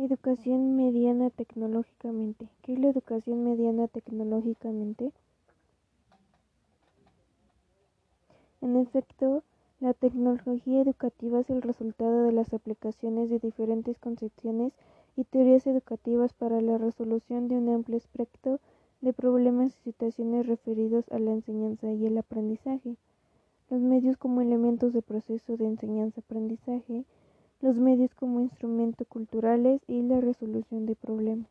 Educación mediana tecnológicamente. ¿Qué es la educación mediana tecnológicamente? En efecto, la tecnología educativa es el resultado de las aplicaciones de diferentes concepciones y teorías educativas para la resolución de un amplio espectro de problemas y situaciones referidos a la enseñanza y el aprendizaje. Los medios como elementos de proceso de enseñanza-aprendizaje los medios como instrumentos culturales y la resolución de problemas.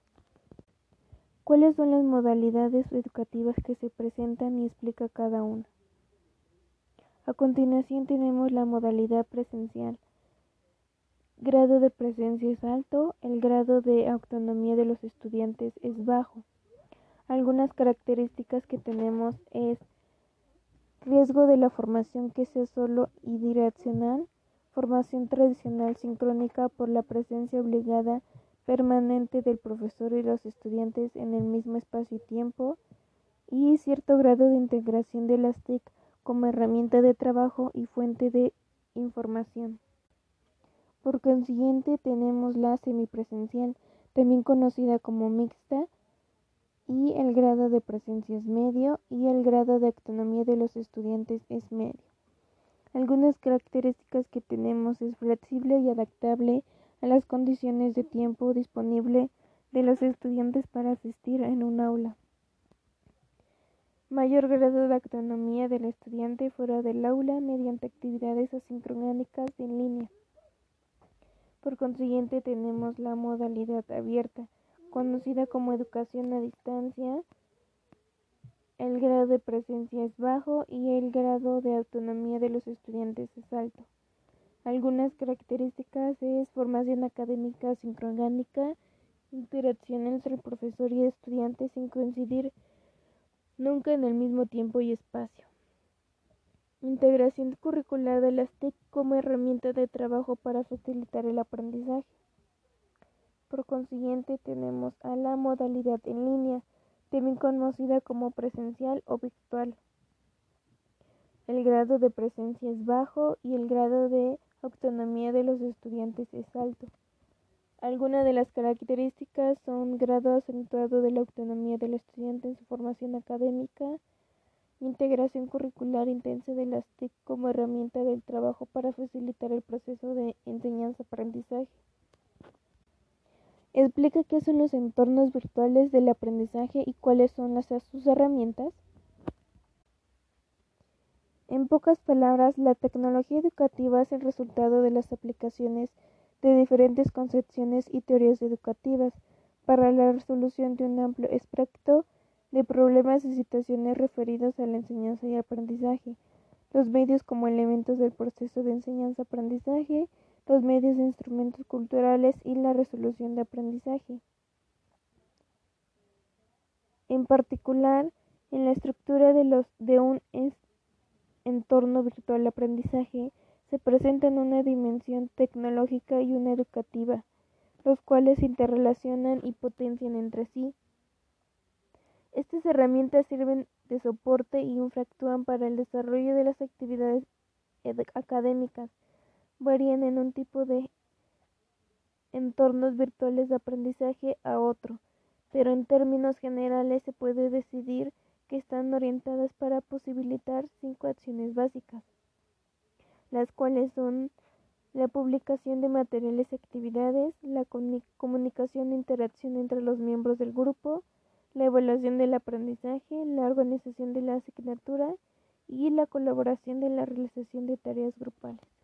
¿Cuáles son las modalidades educativas que se presentan y explica cada una? A continuación tenemos la modalidad presencial. Grado de presencia es alto, el grado de autonomía de los estudiantes es bajo. Algunas características que tenemos es riesgo de la formación que sea solo y direccional, formación tradicional sincrónica por la presencia obligada permanente del profesor y los estudiantes en el mismo espacio y tiempo, y cierto grado de integración de las TIC como herramienta de trabajo y fuente de información. Por consiguiente, tenemos la semipresencial, también conocida como mixta, y el grado de presencia es medio y el grado de autonomía de los estudiantes es medio. Algunas características que tenemos es flexible y adaptable a las condiciones de tiempo disponible de los estudiantes para asistir en un aula. Mayor grado de autonomía del estudiante fuera del aula mediante actividades asincrónicas en línea. Por consiguiente tenemos la modalidad abierta, conocida como educación a distancia, el grado de presencia es bajo y el grado de autonomía de los estudiantes es alto. Algunas características es formación académica sincrónica, interacción entre el profesor y estudiante sin coincidir nunca en el mismo tiempo y espacio. Integración curricular de las TIC como herramienta de trabajo para facilitar el aprendizaje. Por consiguiente, tenemos a la modalidad en línea, también conocida como presencial o virtual. El grado de presencia es bajo y el grado de autonomía de los estudiantes es alto. Algunas de las características son grado acentuado de la autonomía del estudiante en su formación académica, integración curricular intensa de las TIC como herramienta del trabajo para facilitar el proceso de enseñanza-aprendizaje. Explica qué son los entornos virtuales del aprendizaje y cuáles son las, sus herramientas. En pocas palabras, la tecnología educativa es el resultado de las aplicaciones de diferentes concepciones y teorías educativas para la resolución de un amplio espectro de problemas y situaciones referidos a la enseñanza y aprendizaje, los medios como elementos del proceso de enseñanza-aprendizaje, los medios de instrumentos culturales y la resolución de aprendizaje. En particular, en la estructura de un entorno virtual de aprendizaje se presentan una dimensión tecnológica y una educativa, los cuales se interrelacionan y potencian entre sí. Estas herramientas sirven de soporte y infractúan para el desarrollo de las actividades académicas varían en un tipo de entornos virtuales de aprendizaje a otro, pero en términos generales se puede decidir que están orientadas para posibilitar cinco acciones básicas, las cuales son la publicación de materiales y actividades, la comunicación e interacción entre los miembros del grupo, la evaluación del aprendizaje, la organización de la asignatura y la colaboración de la realización de tareas grupales.